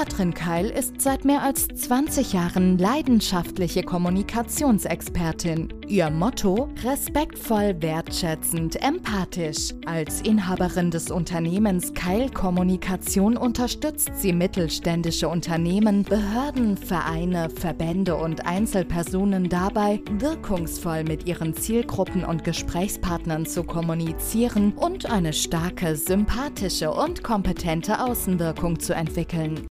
Katrin Keil ist seit mehr als 20 Jahren leidenschaftliche Kommunikationsexpertin. Ihr Motto: respektvoll, wertschätzend, empathisch. Als Inhaberin des Unternehmens Keil Kommunikation unterstützt sie mittelständische Unternehmen, Behörden, Vereine, Verbände und Einzelpersonen dabei, wirkungsvoll mit ihren Zielgruppen und Gesprächspartnern zu kommunizieren und eine starke, sympathische und kompetente Außenwirkung zu entwickeln.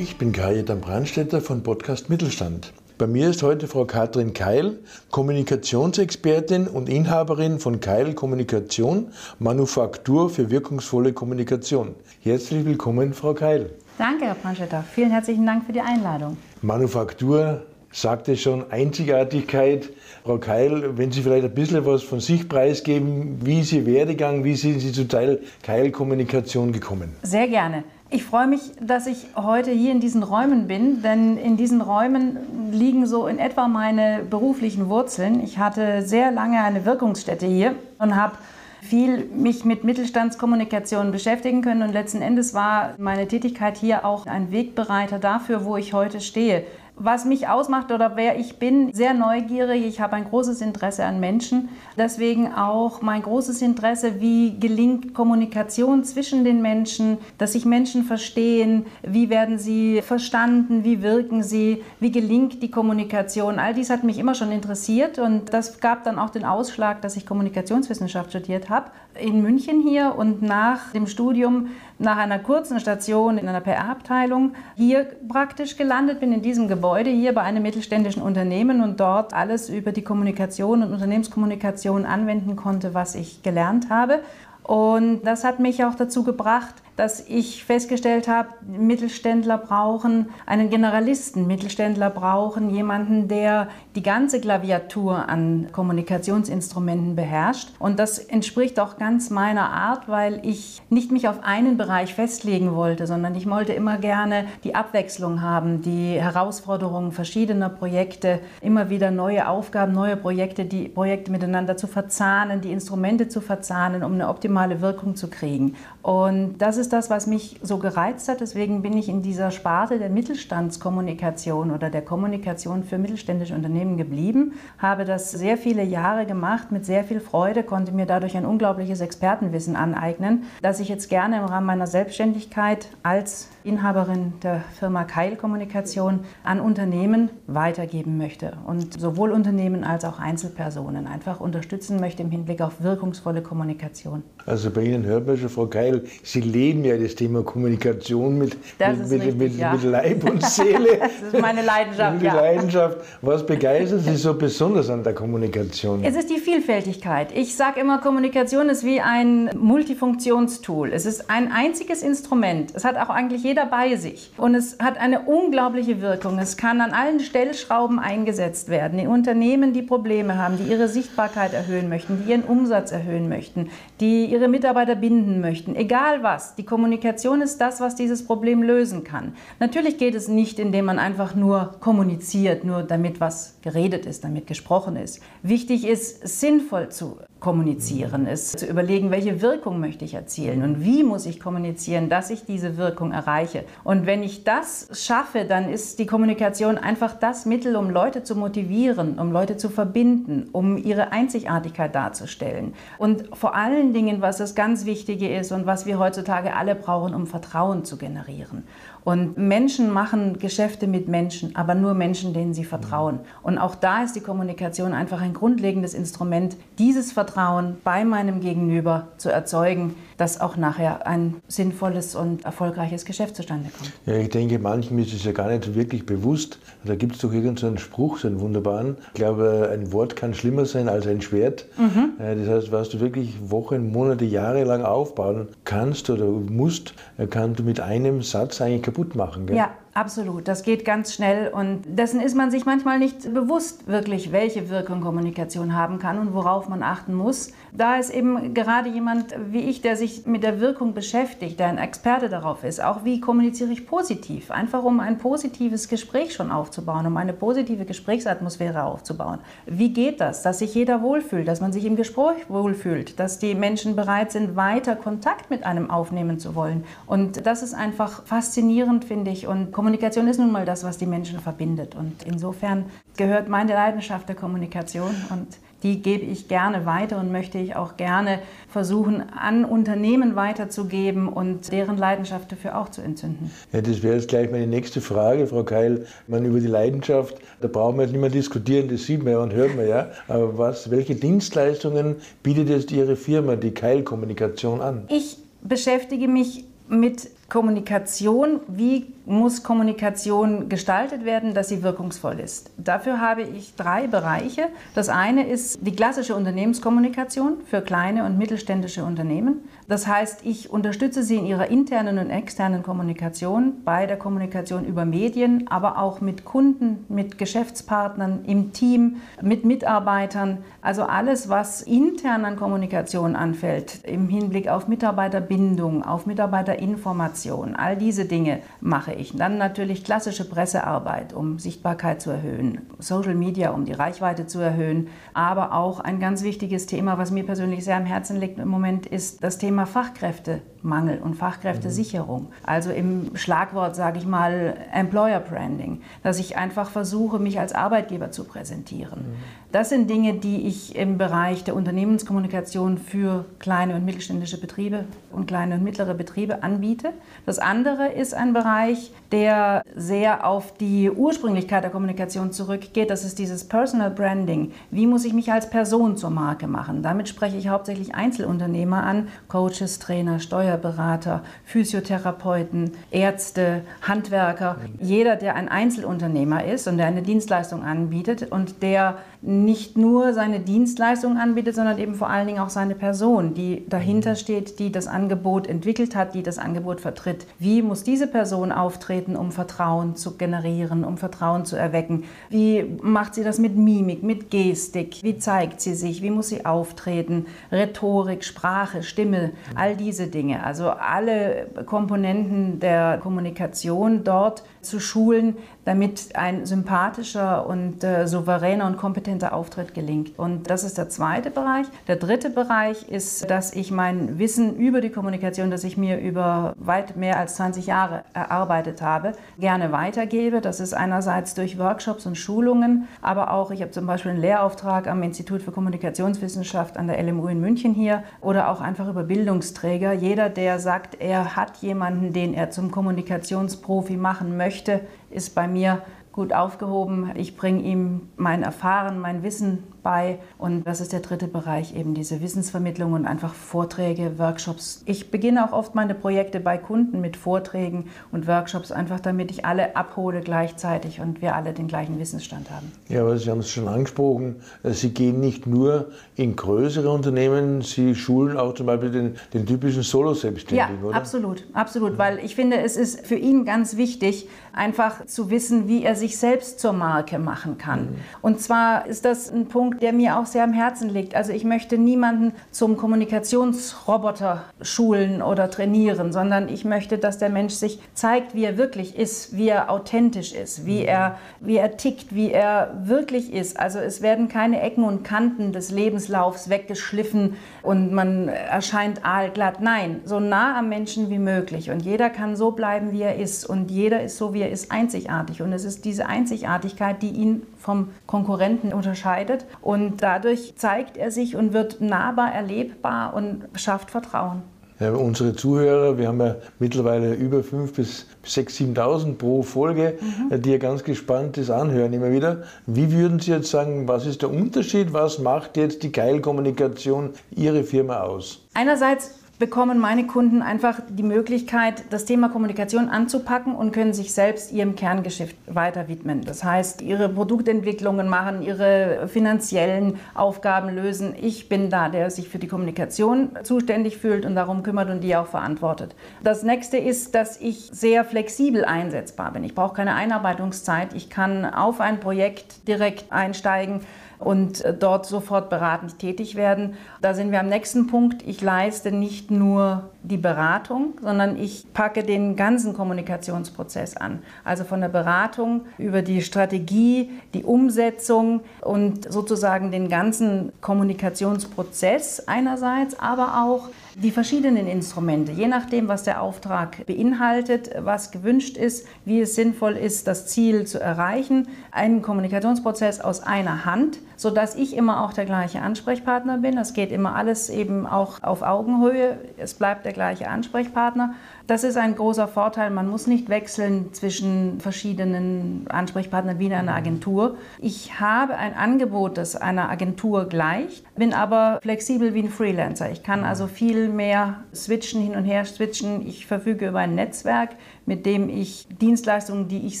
Ich bin Kajetan Brandstetter von Podcast Mittelstand. Bei mir ist heute Frau Katrin Keil, Kommunikationsexpertin und Inhaberin von Keil Kommunikation, Manufaktur für wirkungsvolle Kommunikation. Herzlich willkommen, Frau Keil. Danke, Herr Brandstetter. Vielen herzlichen Dank für die Einladung. Manufaktur sagte schon Einzigartigkeit. Frau Keil, wenn Sie vielleicht ein bisschen was von sich preisgeben, wie ist Ihr Werdegang, wie sind Sie zu Teil Keil Kommunikation gekommen? Sehr gerne. Ich freue mich, dass ich heute hier in diesen Räumen bin, denn in diesen Räumen liegen so in etwa meine beruflichen Wurzeln. Ich hatte sehr lange eine Wirkungsstätte hier und habe viel mich mit Mittelstandskommunikation beschäftigen können und letzten Endes war meine Tätigkeit hier auch ein Wegbereiter dafür, wo ich heute stehe was mich ausmacht oder wer ich bin, sehr neugierig. Ich habe ein großes Interesse an Menschen. Deswegen auch mein großes Interesse, wie gelingt Kommunikation zwischen den Menschen, dass sich Menschen verstehen, wie werden sie verstanden, wie wirken sie, wie gelingt die Kommunikation. All dies hat mich immer schon interessiert und das gab dann auch den Ausschlag, dass ich Kommunikationswissenschaft studiert habe in München hier und nach dem Studium nach einer kurzen Station in einer PR-Abteilung hier praktisch gelandet bin, in diesem Gebäude hier bei einem mittelständischen Unternehmen und dort alles über die Kommunikation und Unternehmenskommunikation anwenden konnte, was ich gelernt habe. Und das hat mich auch dazu gebracht, dass ich festgestellt habe, Mittelständler brauchen einen Generalisten, Mittelständler brauchen jemanden, der die ganze Klaviatur an Kommunikationsinstrumenten beherrscht. Und das entspricht auch ganz meiner Art, weil ich nicht mich auf einen Bereich festlegen wollte, sondern ich wollte immer gerne die Abwechslung haben, die Herausforderungen verschiedener Projekte, immer wieder neue Aufgaben, neue Projekte, die Projekte miteinander zu verzahnen, die Instrumente zu verzahnen, um eine optimale Wirkung zu kriegen. Und das ist das, was mich so gereizt hat. Deswegen bin ich in dieser Sparte der Mittelstandskommunikation oder der Kommunikation für mittelständische Unternehmen geblieben, habe das sehr viele Jahre gemacht mit sehr viel Freude, konnte mir dadurch ein unglaubliches Expertenwissen aneignen, das ich jetzt gerne im Rahmen meiner Selbstständigkeit als Inhaberin der Firma Keil Kommunikation an Unternehmen weitergeben möchte und sowohl Unternehmen als auch Einzelpersonen einfach unterstützen möchte im Hinblick auf wirkungsvolle Kommunikation. Also bei Ihnen hört man schon, Frau Keil, Sie leben ja das Thema Kommunikation mit, mit, mit, richtig, mit, ja. mit, Leib und Seele. das ist meine Leidenschaft, die ja. Leidenschaft. Was begeistert Sie so besonders an der Kommunikation? Es ist die Vielfältigkeit. Ich sage immer, Kommunikation ist wie ein Multifunktionstool. Es ist ein einziges Instrument. Es hat auch eigentlich jeder bei sich. Und es hat eine unglaubliche Wirkung. Es kann an allen Stellschrauben eingesetzt werden. In Unternehmen, die Probleme haben, die ihre Sichtbarkeit erhöhen möchten, die ihren Umsatz erhöhen möchten, die ihre Mitarbeiter binden möchten. Egal was. Die Kommunikation ist das, was dieses Problem lösen kann. Natürlich geht es nicht, indem man einfach nur kommuniziert, nur damit was geredet ist, damit gesprochen ist. Wichtig ist, sinnvoll zu kommunizieren, ist zu überlegen, welche Wirkung möchte ich erzielen und wie muss ich kommunizieren, dass ich diese Wirkung erreiche. Und wenn ich das schaffe, dann ist die Kommunikation einfach das Mittel, um Leute zu motivieren, um Leute zu verbinden, um ihre Einzigartigkeit darzustellen. Und vor allen Dingen, was das ganz Wichtige ist und was wir heutzutage alle brauchen, um Vertrauen zu generieren. Und Menschen machen Geschäfte mit Menschen, aber nur Menschen, denen sie vertrauen. Und auch da ist die Kommunikation einfach ein grundlegendes Instrument, dieses Vertrauen bei meinem Gegenüber zu erzeugen, dass auch nachher ein sinnvolles und erfolgreiches Geschäft zustande kommt. Ja, ich denke, manchen ist es ja gar nicht wirklich bewusst. Da gibt es doch irgendeinen so Spruch, so einen wunderbaren. Ich glaube, ein Wort kann schlimmer sein als ein Schwert. Mhm. Äh, das heißt, was du wirklich Wochen, Monate, Jahre lang aufbauen kannst oder musst, äh, kannst du mit einem Satz eigentlich kaputt machen. Gell? Ja, Absolut, das geht ganz schnell und dessen ist man sich manchmal nicht bewusst wirklich, welche Wirkung Kommunikation haben kann und worauf man achten muss. Da ist eben gerade jemand wie ich, der sich mit der Wirkung beschäftigt, der ein Experte darauf ist, auch wie kommuniziere ich positiv, einfach um ein positives Gespräch schon aufzubauen, um eine positive Gesprächsatmosphäre aufzubauen. Wie geht das, dass sich jeder wohlfühlt, dass man sich im Gespräch wohlfühlt, dass die Menschen bereit sind, weiter Kontakt mit einem aufnehmen zu wollen. Und das ist einfach faszinierend, finde ich. Und Kommunikation ist nun mal das, was die Menschen verbindet. Und insofern gehört meine Leidenschaft der Kommunikation und die gebe ich gerne weiter und möchte ich auch gerne versuchen, an Unternehmen weiterzugeben und deren Leidenschaft dafür auch zu entzünden. Ja, das wäre jetzt gleich meine nächste Frage, Frau Keil. Man über die Leidenschaft, da brauchen wir jetzt nicht mehr diskutieren, das sieht man ja und hört man ja. Aber was, welche Dienstleistungen bietet jetzt Ihre Firma, die Keil Kommunikation, an? Ich beschäftige mich mit Kommunikation, wie muss Kommunikation gestaltet werden, dass sie wirkungsvoll ist. Dafür habe ich drei Bereiche. Das eine ist die klassische Unternehmenskommunikation für kleine und mittelständische Unternehmen. Das heißt, ich unterstütze sie in ihrer internen und externen Kommunikation, bei der Kommunikation über Medien, aber auch mit Kunden, mit Geschäftspartnern, im Team, mit Mitarbeitern. Also alles, was intern an Kommunikation anfällt, im Hinblick auf Mitarbeiterbindung, auf Mitarbeiterinformation, all diese Dinge mache mache ich. Dann natürlich klassische Pressearbeit, um Sichtbarkeit zu erhöhen, Social Media, um die Reichweite zu erhöhen, aber auch ein ganz wichtiges Thema, was mir persönlich sehr am Herzen liegt im Moment, ist das Thema Fachkräftemangel und Fachkräftesicherung. Also im Schlagwort sage ich mal Employer Branding, dass ich einfach versuche, mich als Arbeitgeber zu präsentieren. Das sind Dinge, die ich im Bereich der Unternehmenskommunikation für kleine und mittelständische Betriebe und kleine und mittlere Betriebe anbiete. Das andere ist ein Bereich, der sehr auf die Ursprünglichkeit der Kommunikation zurückgeht. Das ist dieses Personal Branding. Wie muss ich mich als Person zur Marke machen? Damit spreche ich hauptsächlich Einzelunternehmer an, Coaches, Trainer, Steuerberater, Physiotherapeuten, Ärzte, Handwerker. Jeder, der ein Einzelunternehmer ist und der eine Dienstleistung anbietet und der nicht nur seine Dienstleistung anbietet, sondern eben vor allen Dingen auch seine Person, die dahinter steht, die das Angebot entwickelt hat, die das Angebot vertritt. Wie muss diese Person auftreten, um Vertrauen zu generieren, um Vertrauen zu erwecken? Wie macht sie das mit Mimik, mit Gestik? Wie zeigt sie sich? Wie muss sie auftreten? Rhetorik, Sprache, Stimme, all diese Dinge. Also alle Komponenten der Kommunikation dort zu schulen, damit ein sympathischer und äh, souveräner und kompetenter Auftritt gelingt. Und das ist der zweite Bereich. Der dritte Bereich ist, dass ich mein Wissen über die Kommunikation, das ich mir über weit mehr als 20 Jahre erarbeitet habe, gerne weitergebe. Das ist einerseits durch Workshops und Schulungen, aber auch, ich habe zum Beispiel einen Lehrauftrag am Institut für Kommunikationswissenschaft an der LMU in München hier oder auch einfach über Bildungsträger. Jeder, der sagt, er hat jemanden, den er zum Kommunikationsprofi machen möchte, ist bei mir gut aufgehoben. Ich bringe ihm mein Erfahren, mein Wissen bei. Und das ist der dritte Bereich, eben diese Wissensvermittlung und einfach Vorträge, Workshops. Ich beginne auch oft meine Projekte bei Kunden mit Vorträgen und Workshops, einfach damit ich alle abhole gleichzeitig und wir alle den gleichen Wissensstand haben. Ja, aber Sie haben es schon angesprochen, Sie gehen nicht nur in größere Unternehmen, Sie schulen auch zum Beispiel den, den typischen Solo-Selbstständigen, ja, oder? absolut, absolut, weil ich finde, es ist für ihn ganz wichtig, einfach zu wissen, wie er sich selbst zur Marke machen kann. Mhm. Und zwar ist das ein Punkt, Punkt, der mir auch sehr am Herzen liegt. Also ich möchte niemanden zum Kommunikationsroboter schulen oder trainieren, sondern ich möchte, dass der Mensch sich zeigt, wie er wirklich ist, wie er authentisch ist, wie mhm. er, wie er tickt, wie er wirklich ist. Also es werden keine Ecken und Kanten des Lebenslaufs weggeschliffen und man erscheint aalglatt. Nein, so nah am Menschen wie möglich. Und jeder kann so bleiben, wie er ist. Und jeder ist so, wie er ist, einzigartig. Und es ist diese Einzigartigkeit, die ihn vom Konkurrenten unterscheidet. Und dadurch zeigt er sich und wird nahbar erlebbar und schafft Vertrauen. Ja, unsere Zuhörer, wir haben ja mittlerweile über 5.000 bis 6.000, 7.000 pro Folge, mhm. die ja ganz gespannt das anhören immer wieder. Wie würden Sie jetzt sagen, was ist der Unterschied? Was macht jetzt die Keilkommunikation Ihre Firma aus? Einerseits bekommen meine Kunden einfach die Möglichkeit, das Thema Kommunikation anzupacken und können sich selbst ihrem Kerngeschäft weiter widmen. Das heißt, ihre Produktentwicklungen machen, ihre finanziellen Aufgaben lösen. Ich bin da, der sich für die Kommunikation zuständig fühlt und darum kümmert und die auch verantwortet. Das nächste ist, dass ich sehr flexibel einsetzbar bin. Ich brauche keine Einarbeitungszeit. Ich kann auf ein Projekt direkt einsteigen und äh, dort sofort beratend tätig werden. Da sind wir am nächsten Punkt. Ich leiste nicht nur die Beratung, sondern ich packe den ganzen Kommunikationsprozess an. Also von der Beratung über die Strategie, die Umsetzung und sozusagen den ganzen Kommunikationsprozess einerseits, aber auch die verschiedenen Instrumente, je nachdem, was der Auftrag beinhaltet, was gewünscht ist, wie es sinnvoll ist, das Ziel zu erreichen, einen Kommunikationsprozess aus einer Hand, sodass ich immer auch der gleiche Ansprechpartner bin. Das geht immer alles eben auch auf Augenhöhe. Es bleibt der gleiche Ansprechpartner. Das ist ein großer Vorteil. Man muss nicht wechseln zwischen verschiedenen Ansprechpartnern wie in einer Agentur. Ich habe ein Angebot, das einer Agentur gleicht, bin aber flexibel wie ein Freelancer. Ich kann also viel mehr switchen, hin und her switchen. Ich verfüge über ein Netzwerk, mit dem ich Dienstleistungen, die ich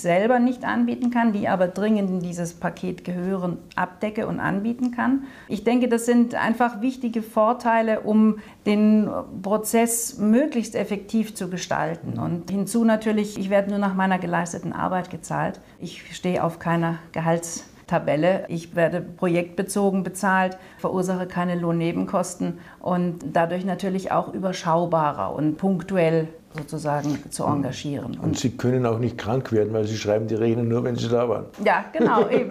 selber nicht anbieten kann, die aber dringend in dieses Paket gehören, abdecke und anbieten kann. Ich denke, das sind einfach wichtige Vorteile, um den Prozess möglichst effektiv zu gestalten. Und hinzu natürlich, ich werde nur nach meiner geleisteten Arbeit gezahlt. Ich stehe auf keiner Gehalts Tabelle. Ich werde projektbezogen bezahlt, verursache keine Lohnnebenkosten und dadurch natürlich auch überschaubarer und punktuell sozusagen zu engagieren. Und, Sie können auch nicht krank werden, weil Sie schreiben die Rechnung nur, wenn Sie da waren. Ja, genau, eben.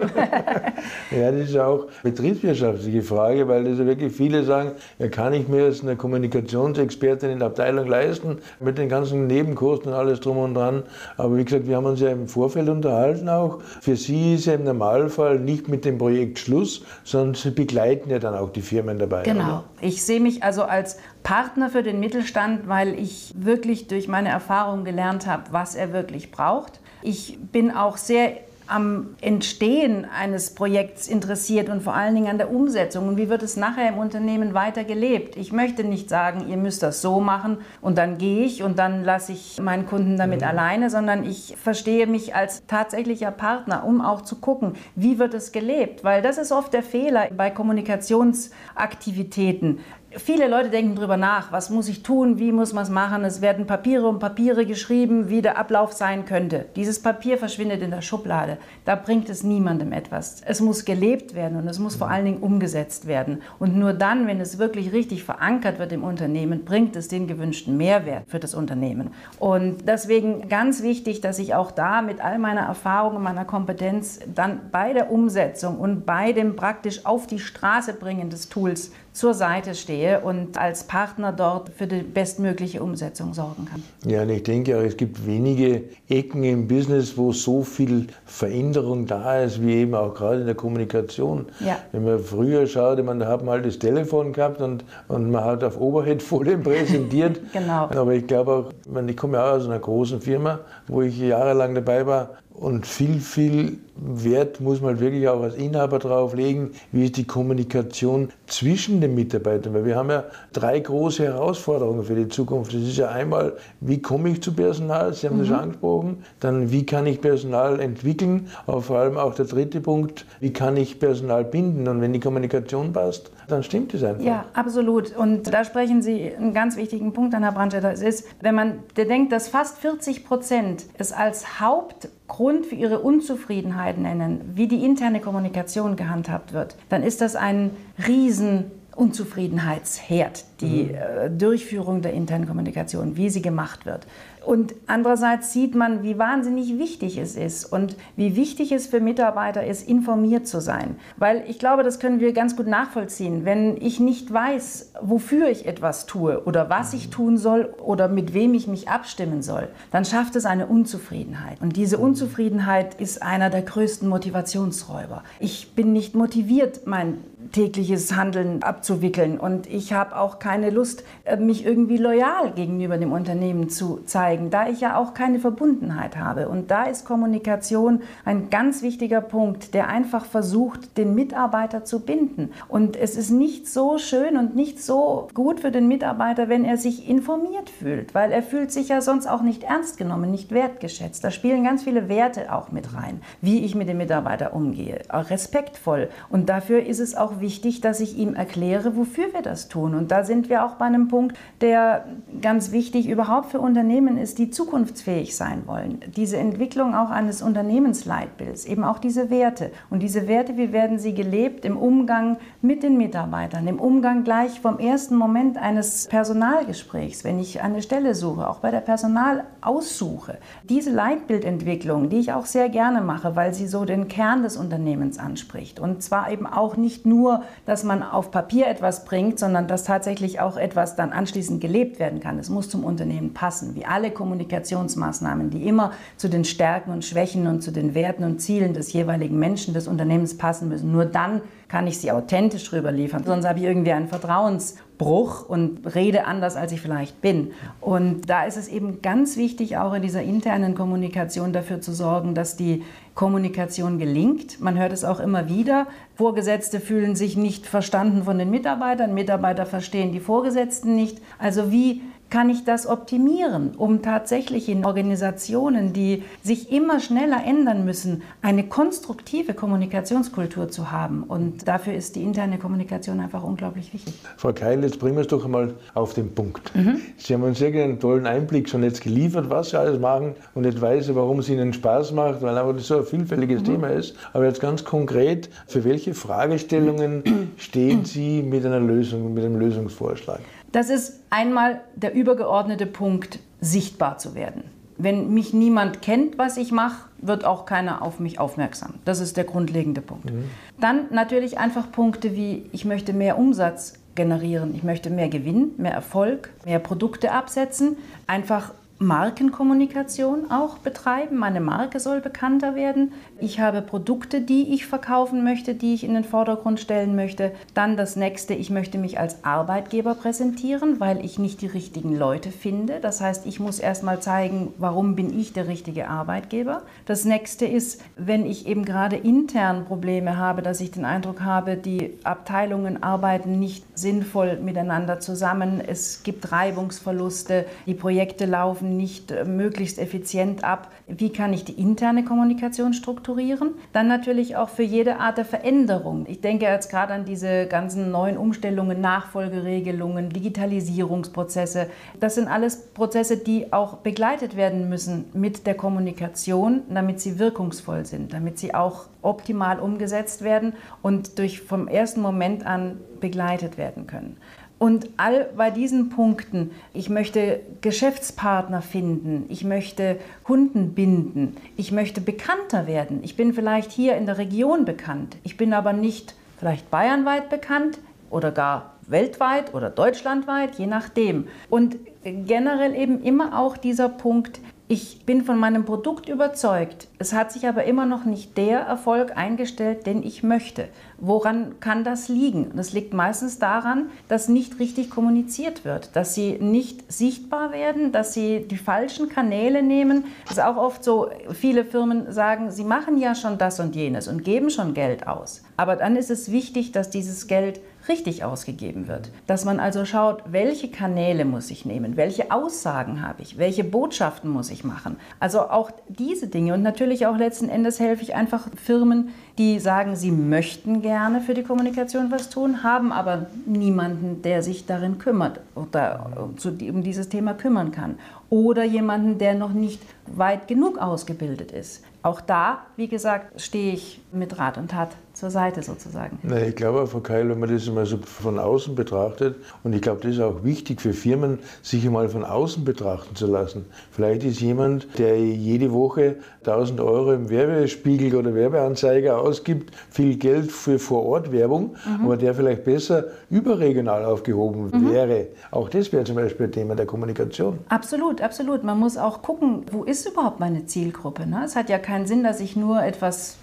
ja, das ist auch betriebswirtschaftliche Frage, weil das ja wirklich viele sagen, ja, kann ich mir jetzt eine Kommunikationsexpertin in der Abteilung leisten, mit den ganzen Nebenkosten und alles drum und dran. Aber wie gesagt, wir haben uns ja im Vorfeld unterhalten auch. Für Sie ist ja im Normalfall nicht mit dem Projekt Schluss, sondern Sie begleiten ja dann auch die Firmen dabei. Genau. Oder? Ich sehe mich also als Partner für den Mittelstand, weil ich wirklich durch meine Erfahrung gelernt habe, was er wirklich braucht. Ich bin auch sehr am Entstehen eines Projekts interessiert und vor allen Dingen an der Umsetzung und wie wird es nachher im Unternehmen weiter gelebt. Ich möchte nicht sagen, ihr müsst das so machen und dann gehe ich und dann lasse ich meinen Kunden damit mhm. alleine, sondern ich verstehe mich als tatsächlicher Partner, um auch zu gucken, wie wird es gelebt, weil das ist oft der Fehler bei Kommunikationsaktivitäten. Viele Leute denken darüber nach, was muss ich tun, wie muss man es machen. Es werden Papiere um Papiere geschrieben, wie der Ablauf sein könnte. Dieses Papier verschwindet in der Schublade. Da bringt es niemandem etwas. Es muss gelebt werden und es muss vor allen Dingen umgesetzt werden. Und nur dann, wenn es wirklich richtig verankert wird im Unternehmen, bringt es den gewünschten Mehrwert für das Unternehmen. Und deswegen ganz wichtig, dass ich auch da mit all meiner Erfahrung und meiner Kompetenz dann bei der Umsetzung und bei dem praktisch auf die Straße bringen des Tools zur Seite stehe und als Partner dort für die bestmögliche Umsetzung sorgen kann. Ja, und ich denke auch, es gibt wenige Ecken im Business, wo so viel Veränderung da ist, wie eben auch gerade in der Kommunikation. Ja. Wenn man früher schaut, man, da hat man halt das Telefon gehabt und, und man hat auf Overhead-Folien präsentiert. genau. Aber ich glaube auch, ich komme ja auch aus einer großen Firma, wo ich jahrelang dabei war, und viel, viel Wert muss man wirklich auch als Inhaber drauf legen, wie ist die Kommunikation zwischen den Mitarbeitern. Weil wir haben ja drei große Herausforderungen für die Zukunft. Das ist ja einmal, wie komme ich zu Personal? Sie haben mhm. das schon angesprochen. Dann, wie kann ich Personal entwickeln? Aber vor allem auch der dritte Punkt, wie kann ich Personal binden? Und wenn die Kommunikation passt, dann stimmt es einfach. Ja, absolut. Und da sprechen Sie einen ganz wichtigen Punkt an, Herr Brandstätter. Es ist, wenn man denkt, dass fast 40 Prozent es als Hauptgrund für ihre Unzufriedenheit nennen, wie die interne Kommunikation gehandhabt wird, dann ist das ein riesen Unzufriedenheitsherd, die mhm. Äh, Durchführung der internen Kommunikation, wie sie gemacht wird. Und andererseits sieht man, wie wahnsinnig wichtig es ist und wie wichtig es für Mitarbeiter ist, informiert zu sein. Weil ich glaube, das können wir ganz gut nachvollziehen. Wenn ich nicht weiß, wofür ich etwas tue oder was ich tun soll oder mit wem ich mich abstimmen soll, dann schafft es eine Unzufriedenheit. Und diese Unzufriedenheit ist einer der größten Motivationsräuber. Ich bin nicht motiviert, mein tägliches Handeln abzuwickeln. Und ich habe auch keine Lust, äh, mich irgendwie loyal gegenüber dem Unternehmen zu zeigen, da ich ja auch keine Verbundenheit habe. Und da ist Kommunikation ein ganz wichtiger Punkt, der einfach versucht, den Mitarbeiter zu binden. Und es ist nicht so schön und nicht so gut für den Mitarbeiter, wenn er sich informiert fühlt, weil er fühlt sich ja sonst auch nicht ernst genommen, nicht wertgeschätzt. Da spielen ganz viele Werte auch mit rein, wie ich mit dem Mitarbeiter umgehe, respektvoll. Und dafür ist es auch wichtig, dass ich ihm erkläre, wofür wir das tun. Und da sind wir auch bei einem Punkt, der ganz wichtig überhaupt für Unternehmen ist, die zukunftsfähig sein wollen. Diese Entwicklung auch eines Unternehmensleitbilds, eben auch diese Werte. Und diese Werte, wie werden sie gelebt im Umgang mit den Mitarbeitern, im Umgang gleich vom ersten Moment eines Personalgesprächs, wenn ich eine Stelle suche, auch bei der Personalaussuche. Diese Leitbildentwicklung, die ich auch sehr gerne mache, weil sie so den Kern des Unternehmens anspricht. Und zwar eben auch nicht nur, dass man auf Papier etwas bringt, sondern dass tatsächlich auch etwas dann anschließend gelebt werden kann. Es muss zum Unternehmen passen, wie alle Kommunikationsmaßnahmen, die immer zu den Stärken und Schwächen und zu den Werten und Zielen des jeweiligen Menschen des Unternehmens passen müssen. Nur dann kann ich sie authentisch rüberliefern. Sonst habe ich irgendwie einen Vertrauensbruch und rede anders, als ich vielleicht bin. Und da ist es eben ganz wichtig, auch in dieser internen Kommunikation dafür zu sorgen, dass die Kommunikation gelingt. Man hört es auch immer wieder. Vorgesetzte fühlen sich nicht verstanden von den Mitarbeitern, Mitarbeiter verstehen die Vorgesetzten nicht. Also wie kann ich das optimieren, um tatsächlich in Organisationen, die sich immer schneller ändern müssen, eine konstruktive Kommunikationskultur zu haben. Und dafür ist die interne Kommunikation einfach unglaublich wichtig. Frau Keil, jetzt bringen wir es doch einmal auf den Punkt. Mhm. Sie haben uns sehr einen tollen Einblick schon jetzt geliefert, was Sie alles machen und jetzt weiß ich, warum es Ihnen Spaß macht, weil einfach das so ein vielfältiges mhm. Thema ist. Aber jetzt ganz konkret, für welche Fragestellungen stehen Sie mit einer Lösung, mit einem Lösungsvorschlag? Das ist einmal der übergeordnete Punkt, sichtbar zu werden. Wenn mich niemand kennt, was ich mache, wird auch keiner auf mich aufmerksam. Das ist der grundlegende Punkt. Mhm. Dann natürlich einfach Punkte wie, ich möchte mehr Umsatz generieren, ich möchte mehr Gewinn, mehr Erfolg, mehr Produkte absetzen. Einfach Markenkommunikation auch betreiben. Meine Marke soll bekannter werden. Ich habe Produkte, die ich verkaufen möchte, die ich in den Vordergrund stellen möchte. Dann das nächste, ich möchte mich als Arbeitgeber präsentieren, weil ich nicht die richtigen Leute finde. Das heißt, ich muss erstmal zeigen, warum bin ich der richtige Arbeitgeber. Das nächste ist, wenn ich eben gerade intern Probleme habe, dass ich den Eindruck habe, die Abteilungen arbeiten nicht sinnvoll miteinander zusammen. Es gibt Reibungsverluste, die Projekte laufen nicht äh, möglichst effizient ab. Wie kann ich die interne Kommunikation strukturieren? Dann natürlich auch für jede Art der Veränderung. Ich denke jetzt gerade an diese ganzen neuen Umstellungen, Nachfolgeregelungen, Digitalisierungsprozesse. Das sind alles Prozesse, die auch begleitet werden müssen mit der Kommunikation, damit sie wirkungsvoll sind, damit sie auch optimal umgesetzt werden und durch vom ersten Moment an begleitet werden können. Und all bei diesen Punkten, ich möchte Geschäftspartner finden, ich möchte Kunden binden, ich möchte bekannter werden. Ich bin vielleicht hier in der Region bekannt, ich bin aber nicht vielleicht bayernweit bekannt oder gar weltweit oder deutschlandweit, je nachdem. Und generell eben immer auch dieser Punkt, ich bin von meinem Produkt überzeugt. Es hat sich aber immer noch nicht der Erfolg eingestellt, den ich möchte. Woran kann das liegen? Das liegt meistens daran, dass nicht richtig kommuniziert wird, dass sie nicht sichtbar werden, dass sie die falschen Kanäle nehmen. Es ist auch oft so, viele Firmen sagen, sie machen ja schon das und jenes und geben schon Geld aus. Aber dann ist es wichtig, dass dieses Geld richtig ausgegeben wird. Dass man also schaut, welche Kanäle muss ich nehmen, welche Aussagen habe ich, welche Botschaften muss ich machen. Also auch diese Dinge und natürlich auch letzten Endes helfe ich einfach Firmen, die sagen, sie möchten gerne für die Kommunikation was tun, haben aber niemanden, der sich darin kümmert oder um dieses Thema kümmern kann. Oder jemanden, der noch nicht weit genug ausgebildet ist. Auch da, wie gesagt, stehe ich mit Rat und Tat zur Seite sozusagen. Na, ich glaube, Frau Keil, wenn man das mal so von außen betrachtet, und ich glaube, das ist auch wichtig für Firmen, sich einmal von außen betrachten zu lassen. Vielleicht ist jemand, der jede Woche 1000 Euro im Werbespiegel oder Werbeanzeiger ausgibt, viel Geld für Vorortwerbung, mhm. aber der vielleicht besser überregional aufgehoben mhm. wäre. Auch das wäre zum Beispiel ein Thema der Kommunikation. Absolut, absolut. Man muss auch gucken, wo ist überhaupt meine Zielgruppe. Ne? Es hat ja keinen Sinn, dass ich nur etwas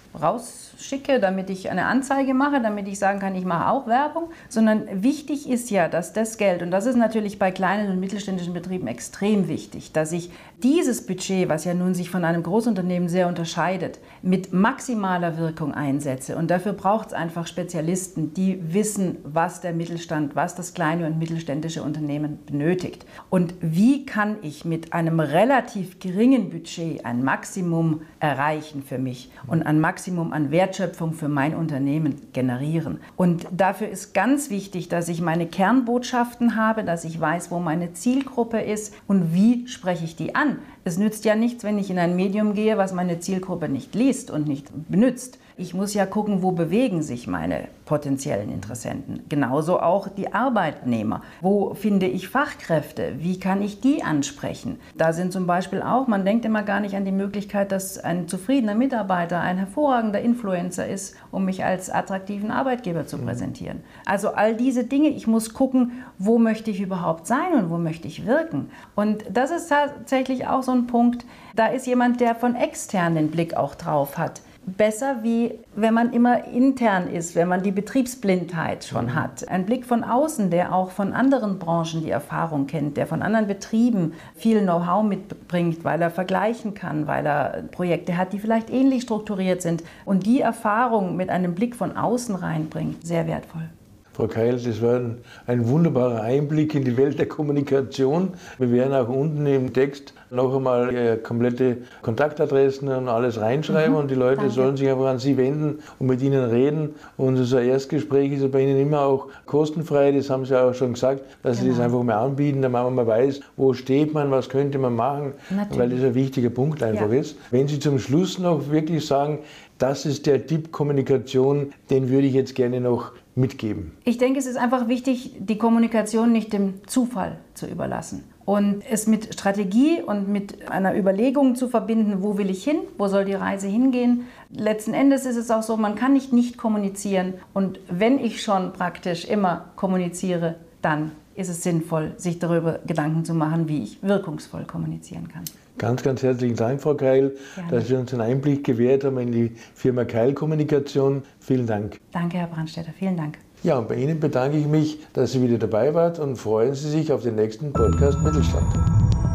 rausschicke, damit ich eine Anzeige mache, damit ich sagen kann, ich mache auch Werbung, sondern wichtig ist ja, dass das Geld, und das ist natürlich bei kleinen und mittelständischen Betrieben extrem wichtig, dass ich dieses Budget, was ja nun sich von einem Großunternehmen sehr unterscheidet, mit maximaler Wirkung einsetze. Und dafür braucht es einfach Spezialisten, die wissen, was der Mittelstand, was das kleine und mittelständische Unternehmen benötigt. Und wie kann ich mit einem relativ geringen Budget ein Maximum erreichen für mich und ein Maximum an Wertschöpfung für mein Unternehmen generieren. Und dafür ist ganz wichtig, dass ich meine Kernbotschaften habe, dass ich weiß, wo meine Zielgruppe ist und wie spreche ich die an. Es nützt ja nichts, wenn ich in ein Medium gehe, was meine Zielgruppe nicht liest und nicht benutzt. Ich muss ja gucken, wo bewegen sich meine potenziellen Interessenten. Genauso auch die Arbeitnehmer. Wo finde ich Fachkräfte? Wie kann ich die ansprechen? Da sind zum Beispiel auch, man denkt immer gar nicht an die Möglichkeit, dass ein zufriedener Mitarbeiter ein hervorragender Influencer ist, um mich als attraktiven Arbeitgeber zu präsentieren. Also all diese Dinge, ich muss gucken, wo möchte ich überhaupt sein und wo möchte ich wirken. Und das ist tatsächlich auch so ein Punkt, da ist jemand, der von extern den Blick auch drauf hat besser, wie wenn man immer intern ist, wenn man die Betriebsblindheit schon mhm. hat. Ein Blick von außen, der auch von anderen Branchen die Erfahrung kennt, der von anderen Betrieben viel Know-how mitbringt, weil er vergleichen kann, weil er Projekte hat, die vielleicht ähnlich strukturiert sind und die Erfahrung mit einem Blick von außen reinbringt, sehr wertvoll. Frau Keil, das war ein, ein, wunderbarer Einblick in die Welt der Kommunikation. Wir werden auch unten im Text noch einmal äh, komplette Kontaktadressen und alles reinschreiben mhm, und die Leute danke. sollen sich einfach an Sie wenden und mit Ihnen reden. Und unser Erstgespräch ist ja bei Ihnen immer auch kostenfrei, das haben Sie auch schon gesagt, dass genau. Sie das genau. einfach mal anbieten, damit man mal weiß, wo steht man, was könnte man machen, Natürlich. weil das ein wichtiger Punkt einfach ja. ist. Wenn Sie zum Schluss noch wirklich sagen, das ist der Tipp Kommunikation, den würde ich jetzt gerne noch mitgeben. Ich denke, es ist einfach wichtig, die Kommunikation nicht dem Zufall zu überlassen und es mit Strategie und mit einer Überlegung zu verbinden, wo will ich hin, wo soll die Reise hingehen. Letzten Endes ist es auch so, man kann nicht nicht kommunizieren und wenn ich schon praktisch immer kommuniziere, dann ist es sinnvoll, sich darüber Gedanken zu machen, wie ich wirkungsvoll kommunizieren kann. Ganz, ganz herzlichen Dank, Frau Keil, Gerne. dass Sie uns einen Einblick gewährt haben in die Firma Keil Kommunikation. Vielen Dank. Danke, Herr Brandstätter. Vielen Dank. Ja, und bei Ihnen bedanke ich mich, dass Sie wieder dabei waren und freuen Sie sich auf den nächsten Podcast Mittelstand.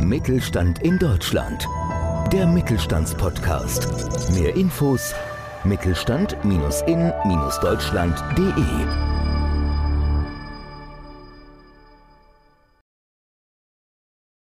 Mittelstand in Deutschland. Der Mittelstandspodcast. Mehr Infos mittelstand-in-deutschland.de